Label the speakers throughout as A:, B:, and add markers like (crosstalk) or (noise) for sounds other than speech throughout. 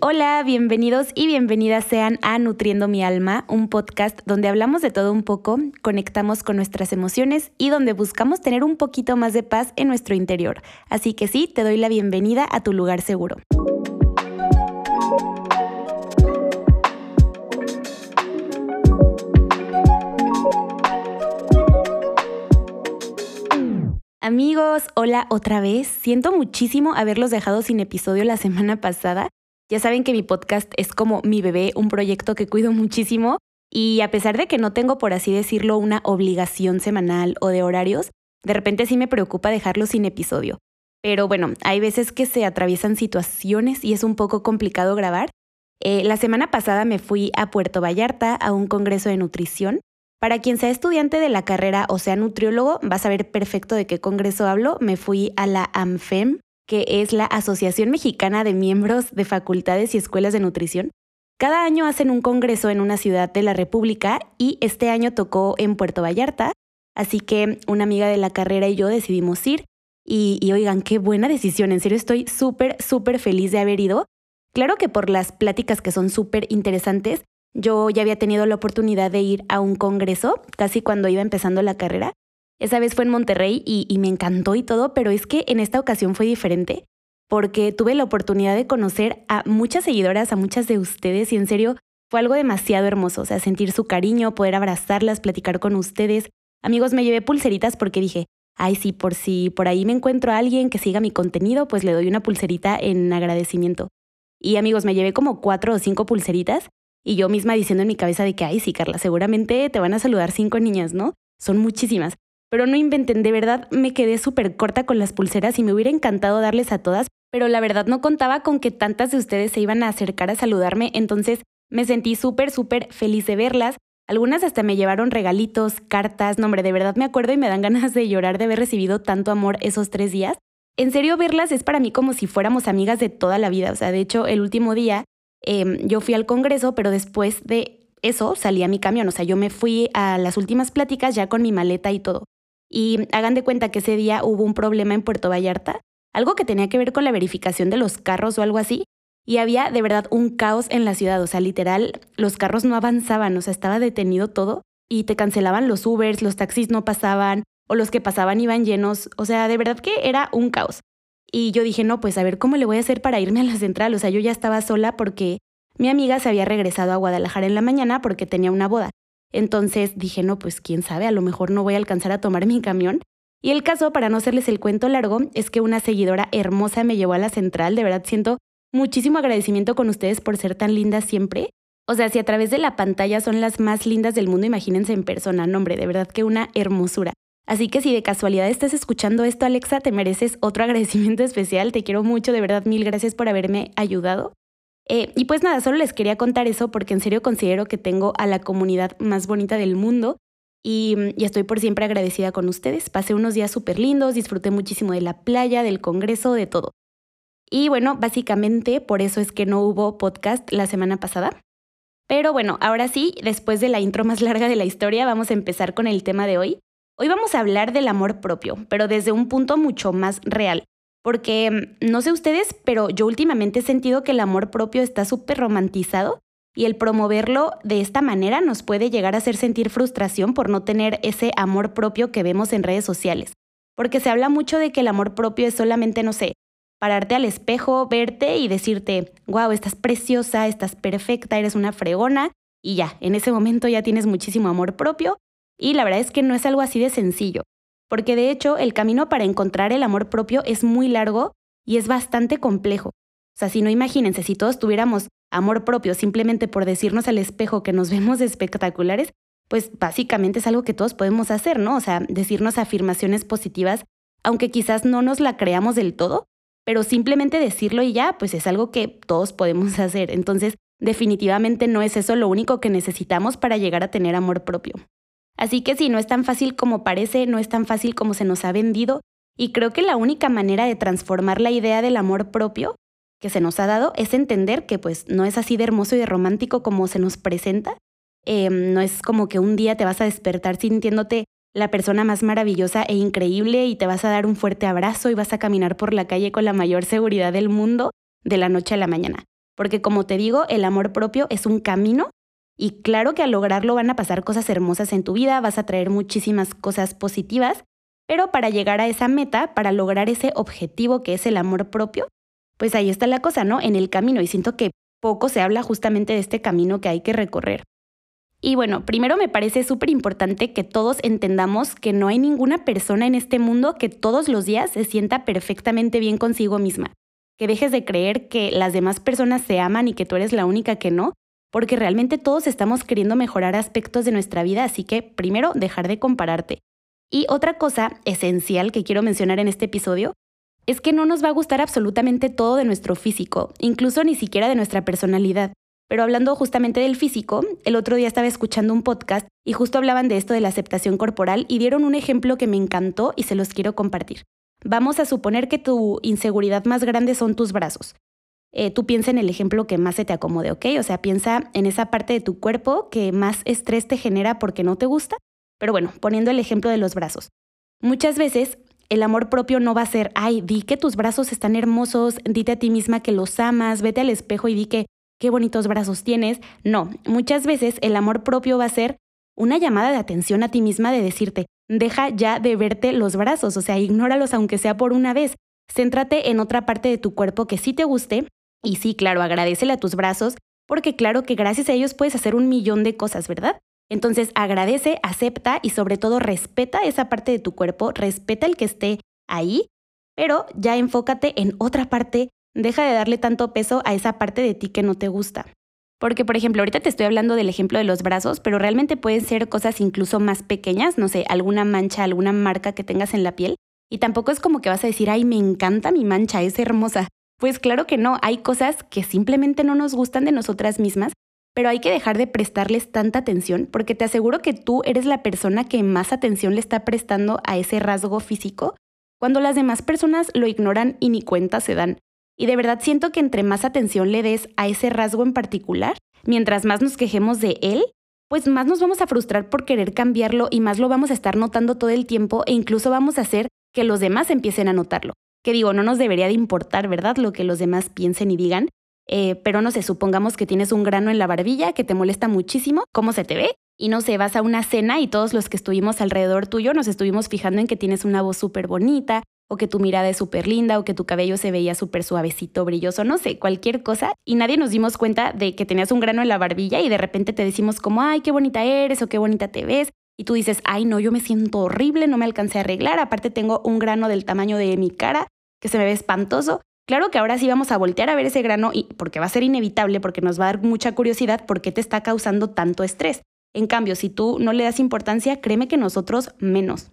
A: Hola, bienvenidos y bienvenidas sean a Nutriendo mi alma, un podcast donde hablamos de todo un poco, conectamos con nuestras emociones y donde buscamos tener un poquito más de paz en nuestro interior. Así que sí, te doy la bienvenida a tu lugar seguro. Amigos, hola otra vez. Siento muchísimo haberlos dejado sin episodio la semana pasada. Ya saben que mi podcast es como mi bebé, un proyecto que cuido muchísimo y a pesar de que no tengo, por así decirlo, una obligación semanal o de horarios, de repente sí me preocupa dejarlo sin episodio. Pero bueno, hay veces que se atraviesan situaciones y es un poco complicado grabar. Eh, la semana pasada me fui a Puerto Vallarta a un congreso de nutrición para quien sea estudiante de la carrera o sea nutriólogo, va a saber perfecto de qué congreso hablo. Me fui a la AMFEM, que es la Asociación Mexicana de Miembros de Facultades y Escuelas de Nutrición. Cada año hacen un congreso en una ciudad de la República y este año tocó en Puerto Vallarta, así que una amiga de la carrera y yo decidimos ir. Y, oigan, qué buena decisión, en serio estoy súper, súper feliz de haber ido. Claro que por las pláticas que son súper interesantes, yo ya había tenido la oportunidad de ir a un congreso, casi cuando iba empezando la carrera. Esa vez fue en Monterrey y, me encantó y todo, pero es que en esta ocasión fue diferente, porque tuve la oportunidad de conocer a muchas seguidoras, a muchas de ustedes, y en serio fue algo demasiado hermoso, o sea, sentir su cariño, poder abrazarlas, platicar con ustedes. Amigos, me llevé pulseritas porque dije, ay, sí, por si por ahí me encuentro a alguien que siga mi contenido, pues le doy una pulserita en agradecimiento. Y amigos, me llevé como cuatro o cinco pulseritas y yo misma diciendo en mi cabeza de que, ay, sí, Carla, seguramente te van a saludar cinco niñas, ¿no? Son muchísimas. Pero no inventen, de verdad me quedé súper corta con las pulseras y me hubiera encantado darles a todas, pero la verdad no contaba con que tantas de ustedes se iban a acercar a saludarme, entonces me sentí súper, súper feliz de verlas. Algunas hasta me llevaron regalitos, cartas, nombre, de verdad me acuerdo y me dan (laughs) ganas de llorar de haber recibido tanto amor esos tres días. En serio, verlas es para mí como si fuéramos amigas de toda la vida, o sea, de hecho, el último día Em, yo fui al Congreso, pero después de eso salí a mi camión, o sea, yo me fui a las últimas pláticas ya con mi maleta y todo. Y hagan de cuenta que ese día hubo un problema en Puerto Vallarta, algo que tenía que ver con la verificación de los carros o algo así, y había de verdad un caos en la ciudad, o sea, literal, los carros no avanzaban, o sea, estaba detenido todo y te cancelaban los Ubers, los taxis no pasaban, o los que pasaban iban llenos, o sea, de verdad que era un caos. Y yo dije, no, pues a ver cómo le voy a hacer para irme a la central. O sea, yo ya estaba sola porque mi amiga se había regresado a Guadalajara en la mañana porque tenía una boda. Entonces dije, no, pues quién sabe, a lo mejor no voy a alcanzar a tomar mi camión. Y el caso, para no hacerles el cuento largo, es que una seguidora hermosa me llevó a la central. De verdad siento muchísimo agradecimiento con ustedes por ser tan lindas siempre. O sea, si a través de la pantalla son las más lindas del mundo, imagínense en persona, nombre, de verdad que una hermosura. Así que si de casualidad estás escuchando esto, Alexa, te mereces otro (laughs) agradecimiento especial. Te quiero mucho, de verdad, mil gracias por haberme ayudado. Eh, y pues nada, solo les quería contar eso porque en serio considero que tengo a la comunidad más bonita del mundo y, y estoy por siempre agradecida con ustedes. Pasé unos días súper lindos, disfruté muchísimo de la playa, del congreso, de todo. Y bueno, básicamente por eso es que no hubo podcast la semana pasada. Pero bueno, ahora sí, después de la intro más larga de la historia, vamos a empezar con el tema de hoy. Hoy vamos a hablar del amor propio, pero desde un punto mucho más real. Porque mm, no sé ustedes, pero yo últimamente he sentido que el amor propio está súper romantizado y el promoverlo de esta manera nos puede llegar a hacer sentir frustración por no tener ese amor propio que vemos en redes sociales. Porque se habla mucho de que el amor propio es solamente, no sé, pararte al espejo, verte y decirte, wow, estás preciosa, estás perfecta, eres una fregona, y ya, en ese momento ya tienes muchísimo amor propio y la verdad es que no es algo así de sencillo, porque de hecho el camino para encontrar el amor propio es muy largo y es bastante complejo. O sea, si no imagínense, si todos tuviéramos amor propio simplemente por decirnos al espejo que nos (laughs) vemos espectaculares, pues básicamente es algo que todos podemos hacer, ¿no? O sea, decirnos afirmaciones positivas, aunque quizás no nos la creamos del todo, pero simplemente decirlo y ya, pues es algo que todos podemos (laughs) hacer. Entonces, definitivamente no es eso lo único que necesitamos para llegar a tener amor propio. Así que sí, no es tan fácil como parece, no es tan fácil como se nos ha vendido, y creo que la única manera de transformar la idea del amor propio que se nos ha dado es entender que pues no es así de hermoso y de romántico como se nos presenta. Em, no es como que un día te vas a despertar sintiéndote la persona más maravillosa e increíble y te vas a dar un fuerte abrazo y vas a caminar por la calle con la mayor seguridad del mundo de la noche a la mañana. porque como te digo, el amor propio es un camino y claro que al lograrlo van a pasar cosas hermosas en tu vida, vas a traer muchísimas cosas positivas, pero para llegar a esa meta, para lograr ese objetivo que es el amor propio, pues ahí está la cosa, ¿no? En el camino y siento que poco se habla justamente de este camino que hay que recorrer. Y bueno, primero me parece súper importante que todos entendamos que no hay ninguna persona en este mundo que todos los días se sienta perfectamente bien consigo misma. Que dejes de creer que las demás personas se aman y que tú eres la única que no, porque realmente todos estamos queriendo mejorar aspectos de nuestra vida, así que primero dejar de compararte. Y otra cosa esencial que quiero mencionar en este episodio es que no nos va a gustar absolutamente todo de nuestro físico, incluso ni siquiera de nuestra personalidad. Pero hablando justamente del físico, el otro día estaba escuchando un podcast y justo hablaban de esto de la aceptación corporal y dieron un ejemplo que me encantó y se los quiero compartir. Vamos a suponer que tu inseguridad más grande son tus brazos. Eh, tú piensa en el ejemplo que más se te acomode, ¿ok? O sea, piensa en esa parte de tu cuerpo que más estrés te genera porque no te gusta. Pero bueno, poniendo el ejemplo de los brazos. Muchas veces el amor propio no va a ser, ay, di que tus brazos están hermosos, dite a ti misma que los amas, vete al espejo y di que qué bonitos brazos tienes. No, muchas veces el amor propio va a ser una llamada de atención a ti misma de decirte, deja ya de verte los brazos, o sea, ignóralos aunque sea por una vez. Céntrate en otra parte de tu cuerpo que sí te guste y sí, claro, agradecele a tus brazos porque claro que gracias a ellos puedes hacer un millón de cosas, ¿verdad? Entonces agradece, acepta y sobre todo respeta esa parte de tu cuerpo, respeta el que esté ahí, pero ya enfócate en otra parte Deja de darle tanto peso a esa parte de ti que no te gusta. Porque, por ejemplo, ahorita te estoy hablando del ejemplo de los brazos, pero realmente pueden ser cosas incluso más pequeñas, no sé, alguna mancha, alguna marca que tengas en la piel. Y tampoco es como que vas a decir, ay, me encanta mi mancha, es hermosa. Pues claro que no, hay cosas que simplemente no nos gustan de nosotras mismas, pero hay que dejar de prestarles tanta atención, porque te aseguro que tú eres la persona que más atención le está prestando a ese rasgo físico, cuando las demás personas lo ignoran y ni cuenta se dan. Y de verdad siento que entre más atención le des a ese rasgo en particular, mientras más nos quejemos de él, pues más nos vamos a frustrar por querer cambiarlo y más lo vamos a estar notando todo el tiempo e incluso vamos a hacer que los demás empiecen a notarlo. Que digo, no nos debería de importar, ¿verdad? Lo que los demás piensen y digan. Eh, pero no sé, supongamos que tienes un grano en la barbilla que te molesta muchísimo, ¿cómo se te ve? Y no sé, vas a una cena y todos los que estuvimos alrededor tuyo nos estuvimos fijando en que tienes una voz súper bonita, o que tu mirada es súper linda, o que tu cabello se veía súper suavecito, brilloso, no sé, cualquier cosa. Y nadie nos dimos cuenta de que tenías un grano en la barbilla y de repente te decimos como, ay, qué bonita eres o qué bonita te ves. Y tú dices, ay, no, yo me siento horrible, no me alcancé a arreglar, aparte tengo un grano del tamaño de mi cara que se me ve espantoso. Claro que ahora sí vamos a voltear a ver ese grano y porque va a ser inevitable, porque nos va a dar mucha curiosidad por qué te está causando tanto estrés. En cambio, si tú no le das importancia, créeme que nosotros menos.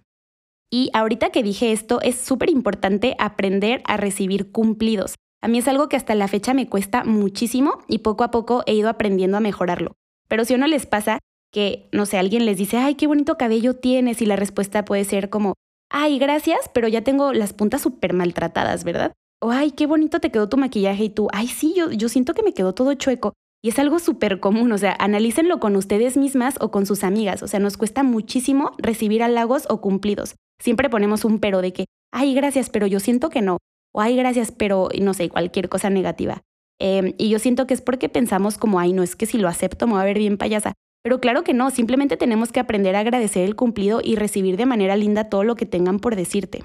A: Y ahorita que dije esto, es súper importante aprender a recibir cumplidos. A mí es algo que hasta la fecha me cuesta muchísimo y poco a poco he ido aprendiendo a mejorarlo. Pero si o no les pasa que, no sé, alguien les dice, ay, qué bonito cabello tienes y la respuesta puede ser como, ay, gracias, pero ya tengo las puntas súper maltratadas, ¿verdad? O, ay, qué bonito te quedó tu maquillaje y tú, ay, sí, yo, yo siento que me quedó todo chueco. Y es algo súper común, o sea, analícenlo con ustedes mismas o con sus amigas, o sea, nos cuesta muchísimo recibir halagos o cumplidos. Siempre ponemos un pero de que, ay, gracias, pero yo siento que no. O ay, gracias, pero no sé, cualquier cosa negativa. Em, y yo siento que es porque pensamos como, ay, no es que si lo acepto me va a ver bien payasa. Pero claro que no, simplemente tenemos que aprender a agradecer el cumplido y recibir de manera linda todo lo que tengan por decirte.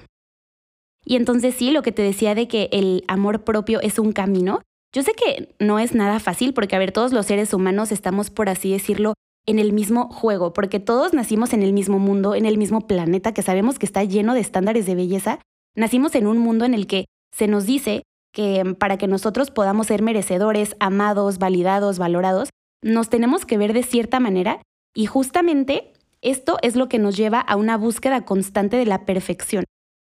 A: Y entonces sí, lo que te decía de que el amor propio es un camino, yo sé que no es nada fácil porque, a ver, todos los seres humanos estamos, por así decirlo, en el mismo juego, porque todos nacimos en el mismo mundo, en el mismo planeta que sabemos que está lleno de estándares de belleza. Nacimos en un mundo en el que se nos dice que para que nosotros podamos ser merecedores, amados, validados, valorados, nos tenemos que ver de cierta manera y justamente esto es lo que nos lleva a una búsqueda constante de la perfección.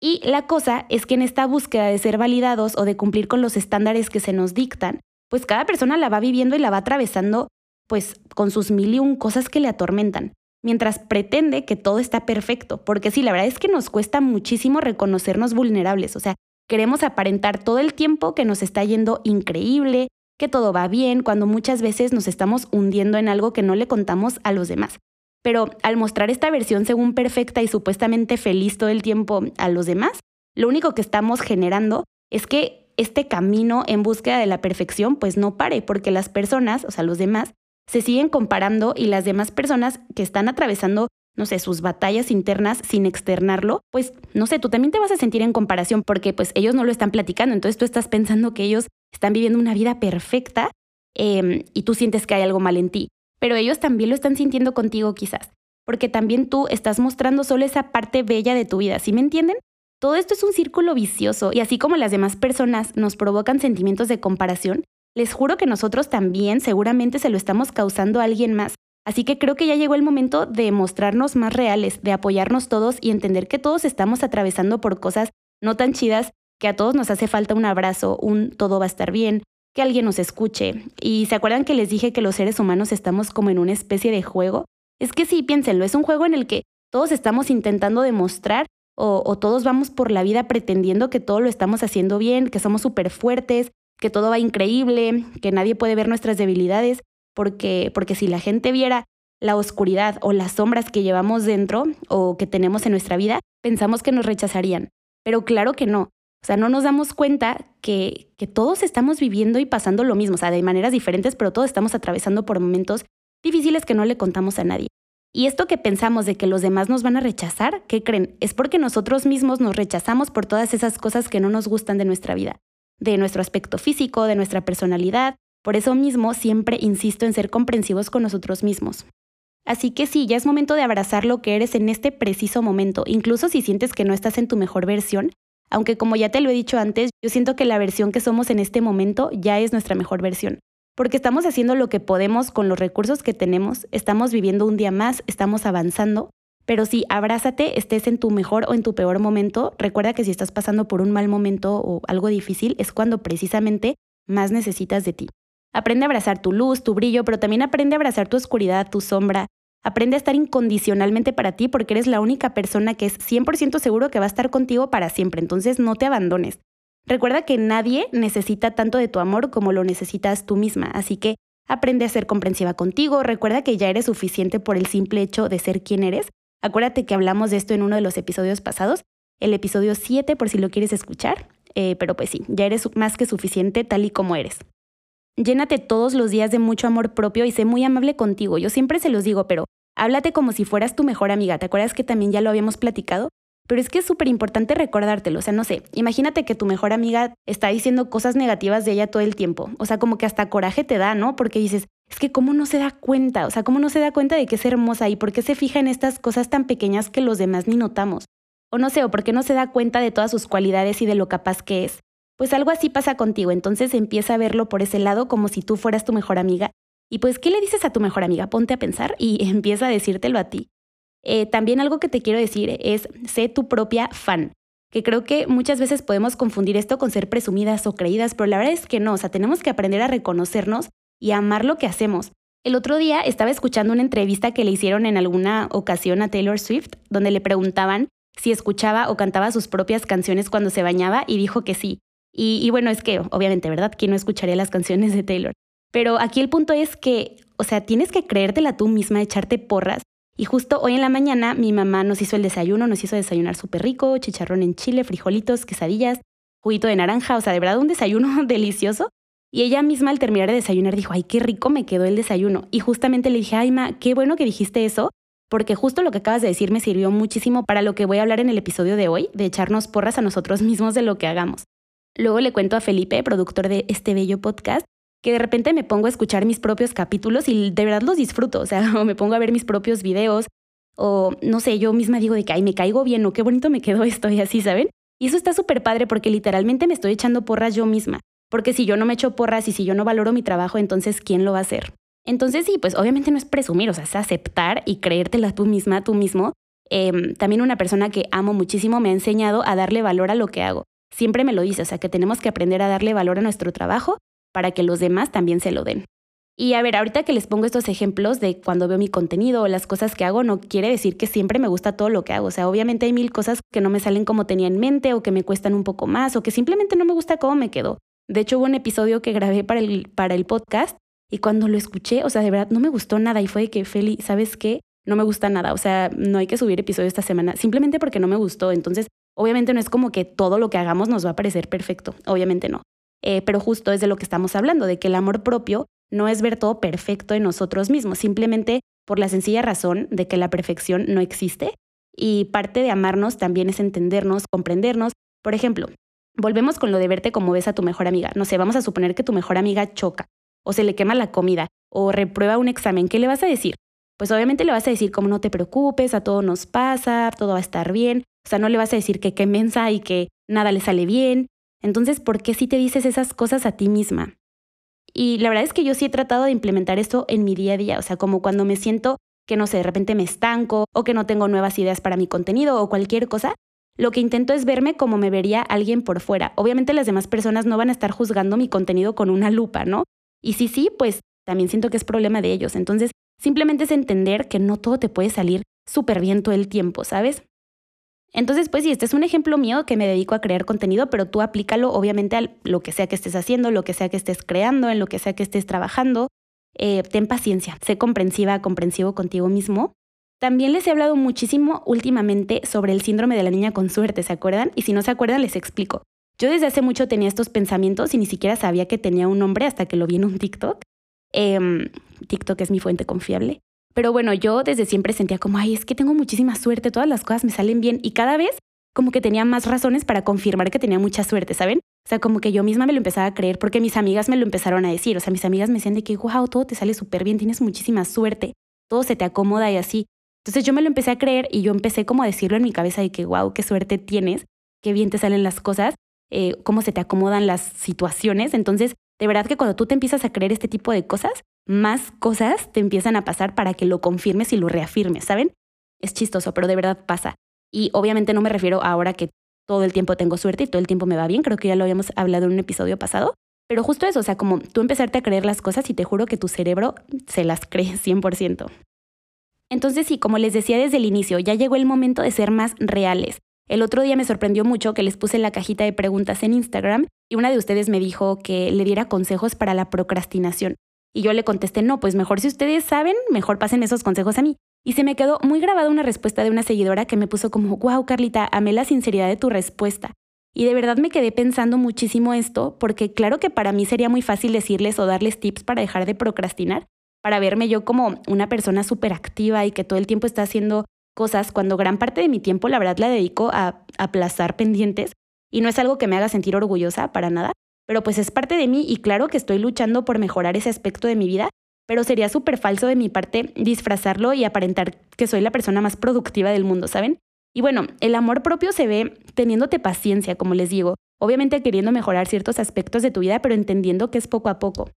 A: Y la cosa es que en esta búsqueda de ser validados o de cumplir con los estándares que se nos dictan, pues cada persona la va viviendo y la va atravesando pues con sus mil y un cosas que le atormentan, mientras pretende que todo está perfecto, porque sí, la verdad es que nos cuesta muchísimo reconocernos vulnerables, o sea, queremos aparentar todo el tiempo que nos está yendo increíble, que todo va bien, cuando muchas veces nos estamos hundiendo en algo que no le contamos a los demás. Pero al mostrar esta versión según perfecta y supuestamente feliz todo el tiempo a los demás, lo único que estamos generando es que este camino en búsqueda de la perfección pues no pare, porque las personas, o sea, los demás, se siguen comparando y las demás personas que están atravesando, no sé, sus batallas internas sin externarlo, pues no sé, tú también te vas a sentir en comparación porque pues ellos no lo están platicando, entonces tú estás pensando que ellos están viviendo una vida perfecta em, y tú sientes que hay algo mal en ti, pero ellos también lo están sintiendo contigo quizás, porque también tú estás mostrando solo esa parte bella de tu vida, ¿sí me entienden? Todo esto es un círculo vicioso y así como las demás personas nos provocan sentimientos de comparación, les juro que nosotros también seguramente se lo estamos causando a alguien más. Así que creo que ya llegó el momento de mostrarnos más reales, de apoyarnos todos y entender que todos estamos atravesando por cosas no tan chidas, que a todos nos hace falta un abrazo, un todo va a estar bien, que alguien nos escuche. Y se acuerdan que les dije que los seres humanos estamos como en una especie de juego. Es que sí, piénsenlo, es un juego en el que todos estamos intentando demostrar o, todos vamos por la vida pretendiendo que todo lo estamos haciendo bien, que somos súper fuertes, que todo va increíble, que nadie puede ver nuestras debilidades, porque, porque si la gente viera la oscuridad o las sombras que llevamos dentro o que tenemos en nuestra vida, pensamos que nos rechazarían. Pero claro que no. O sea, no nos damos cuenta que, que todos estamos viviendo y pasando lo mismo, o sea, de maneras diferentes, pero todos estamos atravesando por momentos difíciles que no le contamos a nadie. Y esto que pensamos de que los demás nos van a rechazar, ¿qué creen? Es porque nosotros mismos nos rechazamos por todas esas cosas que no nos gustan de nuestra vida, de nuestro aspecto físico, de nuestra personalidad. Por eso mismo siempre insisto en ser comprensivos con nosotros mismos. Así que sí, ya es momento de abrazar lo que eres en este preciso momento, incluso si sientes que no estás en tu mejor versión, aunque como ya te lo he dicho antes, yo siento que la versión que somos en este momento ya es nuestra mejor versión porque estamos haciendo lo que podemos con los recursos que tenemos, estamos viviendo un día más, estamos avanzando, pero sí, abrázate, estés en tu mejor o en tu peor momento, recuerda que si estás pasando por un mal momento o algo difícil, es cuando precisamente más necesitas de ti. Aprende a abrazar tu luz, tu brillo, pero también aprende a abrazar tu oscuridad, tu sombra. Aprende a estar incondicionalmente para ti porque eres la única persona que es 100% seguro que va a estar contigo para siempre, entonces no te abandones. Recuerda que nadie necesita tanto de tu amor como lo necesitas tú misma, así que aprende a ser comprensiva contigo, recuerda que ya eres suficiente por el simple hecho de ser quien eres. Acuérdate que hablamos de esto en uno de los episodios pasados, el episodio 7 por si lo quieres escuchar, eh, pero pues sí, ya eres más que suficiente tal y como eres. Llénate todos los días de mucho amor propio y sé muy amable contigo. Yo siempre se los digo, pero háblate como si fueras tu mejor amiga. ¿Te acuerdas que también ya lo habíamos platicado? Pero es que es súper importante recordártelo. O sea, no sé, imagínate que tu mejor amiga está diciendo cosas negativas de ella todo el tiempo. O sea, como que hasta coraje te da, ¿no? Porque dices, es que cómo no se da cuenta, o sea, cómo no se da cuenta de que es hermosa y por qué se fija en estas cosas tan pequeñas que los demás ni notamos. O no sé, o por qué no se da cuenta de todas sus cualidades y de lo capaz que es. Pues algo así pasa contigo, entonces empieza a verlo por ese lado como si tú fueras tu mejor amiga. Y pues, ¿qué le dices a tu mejor amiga? Ponte a pensar y (laughs) empieza a decírtelo a ti. Eh, también algo que te quiero decir es, sé tu propia fan, que creo que muchas veces podemos confundir esto con ser presumidas o creídas, pero la verdad es que no, o sea, tenemos que aprender a reconocernos y a amar lo que hacemos. El otro día estaba escuchando una entrevista que le hicieron en alguna ocasión a Taylor Swift, donde le preguntaban si escuchaba o cantaba sus propias canciones cuando se bañaba y dijo que sí. Y, bueno, es que obviamente, ¿verdad? ¿Quién no escucharía las canciones de Taylor? Pero aquí el punto es que, o sea, tienes que creértela tú misma, echarte porras y justo hoy en la mañana mi mamá nos hizo el desayuno, nos hizo desayunar súper rico, chicharrón en chile, frijolitos, quesadillas, juguito de naranja, o sea, de verdad un desayuno (laughs) delicioso. Y ella misma al terminar de desayunar dijo, ay, qué rico me quedó el desayuno. Y justamente le dije, ay, qué bueno que dijiste eso, porque justo lo que acabas de decir me sirvió muchísimo para lo que voy a hablar en el episodio de hoy, de echarnos porras a nosotros mismos de lo que hagamos. Luego le cuento a Felipe, productor de este bello podcast, que de repente me pongo a escuchar mis propios capítulos y de verdad los disfruto, o sea, (laughs) o me pongo a ver mis propios videos, o no sé, yo misma digo de que, ay, me caigo bien, o qué bonito me quedó (laughs) esto y así, ¿saben? Y eso está súper padre porque literalmente me estoy echando porras yo misma, porque si yo no me echo porras y si yo no valoro mi trabajo, entonces, ¿quién lo va a hacer? Entonces sí, pues obviamente no es presumir, o sea, es aceptar y creértela tú misma, tú mismo. Em, también una persona que amo muchísimo me ha enseñado a darle valor a lo que hago. Siempre me lo dice, o sea, que tenemos que aprender a darle valor a nuestro trabajo para que los demás también se lo den. Y a ver, ahorita que les pongo estos ejemplos de cuando veo mi contenido o las cosas que hago, no quiere decir que siempre me gusta todo lo que hago. O sea, obviamente hay mil cosas que no me salen como tenía en mente o que me cuestan un poco más o que simplemente no me gusta cómo me quedó. De hecho, hubo un episodio que grabé para el, para el podcast y cuando lo escuché, o sea, de verdad no me gustó nada y fue de que, Feli, ¿sabes qué? No me gusta nada. O sea, no hay que subir episodio esta semana simplemente porque no me gustó. Entonces, obviamente no es como que todo lo que hagamos nos va a parecer perfecto. Obviamente no. eh, pero justo es de lo que estamos hablando, de que el amor propio no es ver todo perfecto en nosotros mismos, simplemente por la sencilla razón de que la perfección no existe y parte de amarnos también es entendernos, comprendernos. Por ejemplo, volvemos con lo de verte como ves a tu mejor amiga. No sé, vamos a suponer que tu mejor amiga choca o se le quema la comida o reprueba un examen. ¿Qué le vas a decir? Pues obviamente le vas a decir como no te preocupes, a todo nos pasa, todo va a estar bien. O sea, no le vas a decir que qué mensa y que nada le sale bien. Entonces, ¿por qué si te dices esas cosas a ti misma? Y la verdad es que yo sí he tratado de implementar esto en mi día a día, o sea, como cuando me siento que no sé, de repente me estanco o que no tengo nuevas ideas para mi contenido o cualquier cosa, lo que intento es verme como me vería alguien por fuera. Obviamente las demás personas no van a estar juzgando mi contenido con una lupa, ¿no? Y si sí, pues también siento que es problema de ellos. Entonces, simplemente es entender que no todo te puede salir súper bien todo el tiempo, ¿sabes? Entonces, pues sí, este es un ejemplo mío que me dedico a crear contenido, pero tú aplícalo obviamente a lo que sea que estés haciendo, lo que sea que estés creando, en lo que sea que estés trabajando. Eh, ten paciencia, sé comprensiva, comprensivo contigo mismo. También les he hablado muchísimo últimamente sobre el síndrome de la niña con suerte, ¿se acuerdan? Y si no se acuerdan, les explico. Yo desde hace mucho tenía estos pensamientos y ni siquiera sabía que tenía un nombre hasta que lo vi en un TikTok. Em, TikTok es mi fuente confiable. Pero bueno, yo desde siempre sentía como, ay, es que tengo muchísima suerte, todas las cosas me salen bien y cada vez como que tenía más razones para confirmar que tenía mucha suerte, ¿saben? O sea, como que yo misma me lo empezaba a creer porque mis amigas me lo empezaron a decir. O sea, mis amigas me decían de que, wow, todo te sale súper bien, tienes muchísima suerte, todo se te acomoda y así. Entonces yo me lo empecé a creer y yo empecé como a decirlo en mi cabeza de que, wow, qué suerte tienes, qué bien te salen las cosas, eh, cómo se te acomodan las situaciones. Entonces, de verdad que cuando tú te empiezas a creer este tipo de cosas, más cosas te empiezan a pasar para que lo confirmes y lo reafirmes, ¿saben? Es chistoso, pero de verdad pasa. Y obviamente no me refiero ahora que todo el tiempo tengo suerte y todo el tiempo me va bien, creo que ya lo habíamos hablado en un episodio pasado, pero justo eso, o sea, como tú empezarte a creer las cosas y te juro que tu cerebro se las cree (laughs) 100%. Entonces sí, como les decía desde el inicio, ya llegó el momento de ser más reales. El otro día me sorprendió mucho que les puse la cajita de preguntas en Instagram y una de ustedes me dijo que le diera consejos para la procrastinación. Y yo le contesté, no, pues mejor si ustedes saben, mejor pasen esos consejos a mí. Y se me quedó muy grabada una respuesta de una seguidora que me puso como, wow, Carlita, amé la sinceridad de tu respuesta. Y de verdad me quedé pensando muchísimo esto, porque claro que para mí sería muy fácil decirles o darles tips para dejar de procrastinar, para verme yo como una persona súper activa y que todo el tiempo está haciendo cosas, cuando gran parte de mi tiempo la verdad la dedico a aplazar pendientes. Y no es algo que me haga sentir orgullosa para nada, pero pues es parte de mí y claro que estoy luchando por mejorar ese aspecto de mi vida, pero sería súper falso de mi parte disfrazarlo y aparentar que soy la persona más productiva del mundo, ¿saben? Y bueno, el amor propio se ve teniéndote paciencia, como les digo, obviamente queriendo mejorar ciertos aspectos de tu vida, pero entendiendo que es poco a poco.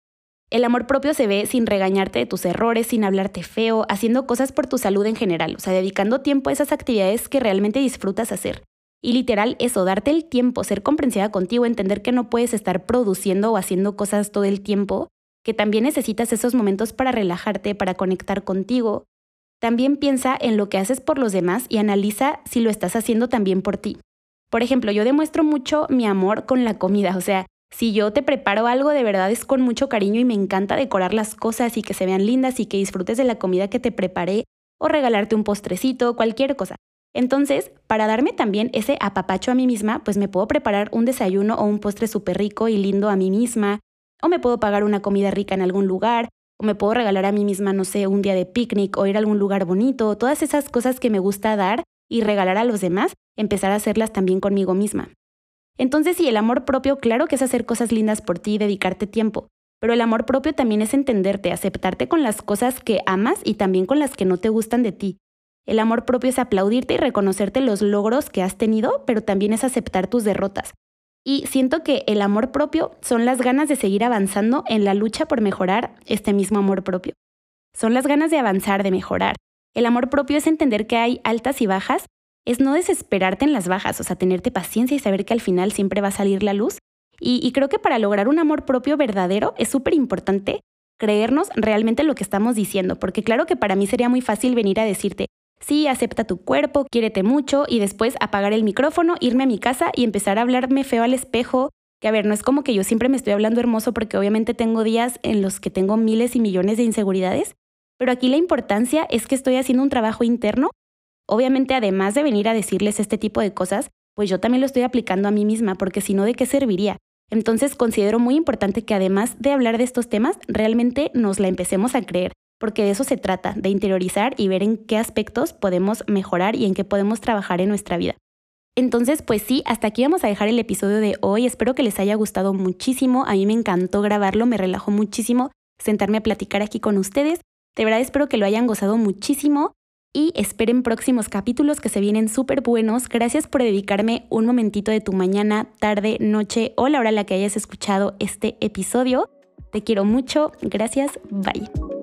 A: El amor propio se ve sin regañarte de tus errores, sin hablarte feo, haciendo cosas por tu salud en general, o sea, dedicando tiempo a esas actividades que realmente disfrutas hacer. Y literal eso, darte el tiempo, ser comprensiva contigo, entender que no puedes estar produciendo o haciendo cosas todo el tiempo, que también necesitas esos momentos para relajarte, para conectar contigo. También piensa en lo que haces por los demás y analiza si lo estás haciendo también por ti. Por ejemplo, yo demuestro mucho mi amor con la comida, o sea, si yo te preparo algo de verdad es con mucho cariño y me encanta decorar las cosas y que se vean lindas y que disfrutes de la comida que te preparé o regalarte un postrecito, cualquier cosa. Entonces, para darme también ese apapacho a mí misma, pues me puedo preparar un desayuno o un postre súper rico y lindo a mí misma, o me puedo pagar una comida rica en algún lugar, o me puedo regalar a mí misma, no sé, un día de picnic o ir a algún lugar bonito, todas esas cosas que me gusta dar y regalar a los demás, empezar a hacerlas también conmigo misma. Entonces, sí, el amor propio, claro que es hacer cosas lindas por ti y dedicarte tiempo, pero el amor propio también es entenderte, aceptarte con las cosas que amas y también con las que no te gustan de ti. El amor propio es aplaudirte y reconocerte los logros que has tenido, pero también es aceptar tus derrotas. Y siento que el amor propio son las ganas de seguir avanzando en la lucha por mejorar este mismo amor propio. Son las ganas de avanzar, de mejorar. El amor propio es entender que hay altas y bajas, es no desesperarte en las bajas, o sea, tenerte paciencia y saber que al final siempre va a salir la luz. Y, creo que para lograr un amor propio verdadero es súper importante creernos realmente lo que estamos diciendo, porque claro que para mí sería muy fácil venir a decirte, Sí, acepta tu cuerpo, quiérete mucho y después apagar el micrófono, irme a mi casa y empezar a hablarme feo al espejo. Que a ver, no es como que yo siempre me estoy hablando hermoso porque obviamente tengo días en los que tengo miles y millones de inseguridades, pero aquí la importancia es que estoy haciendo un trabajo interno. Obviamente, además de venir a decirles este tipo de cosas, pues yo también lo estoy aplicando a mí misma, porque si no, ¿de qué serviría? Entonces considero muy importante que además de hablar de estos temas, realmente nos la empecemos a creer, porque de eso se trata, de interiorizar y ver en qué aspectos podemos mejorar y en qué podemos trabajar en nuestra vida. Entonces, pues sí, hasta aquí vamos a dejar el episodio de hoy. Espero que les haya gustado muchísimo. A mí me encantó grabarlo, me relajó muchísimo sentarme a platicar aquí con ustedes. De verdad espero que lo hayan gozado muchísimo y esperen próximos capítulos que se vienen súper buenos. Gracias por dedicarme un momentito de tu mañana, tarde, noche o la hora en la que hayas escuchado este episodio. Te quiero mucho. Gracias. Bye.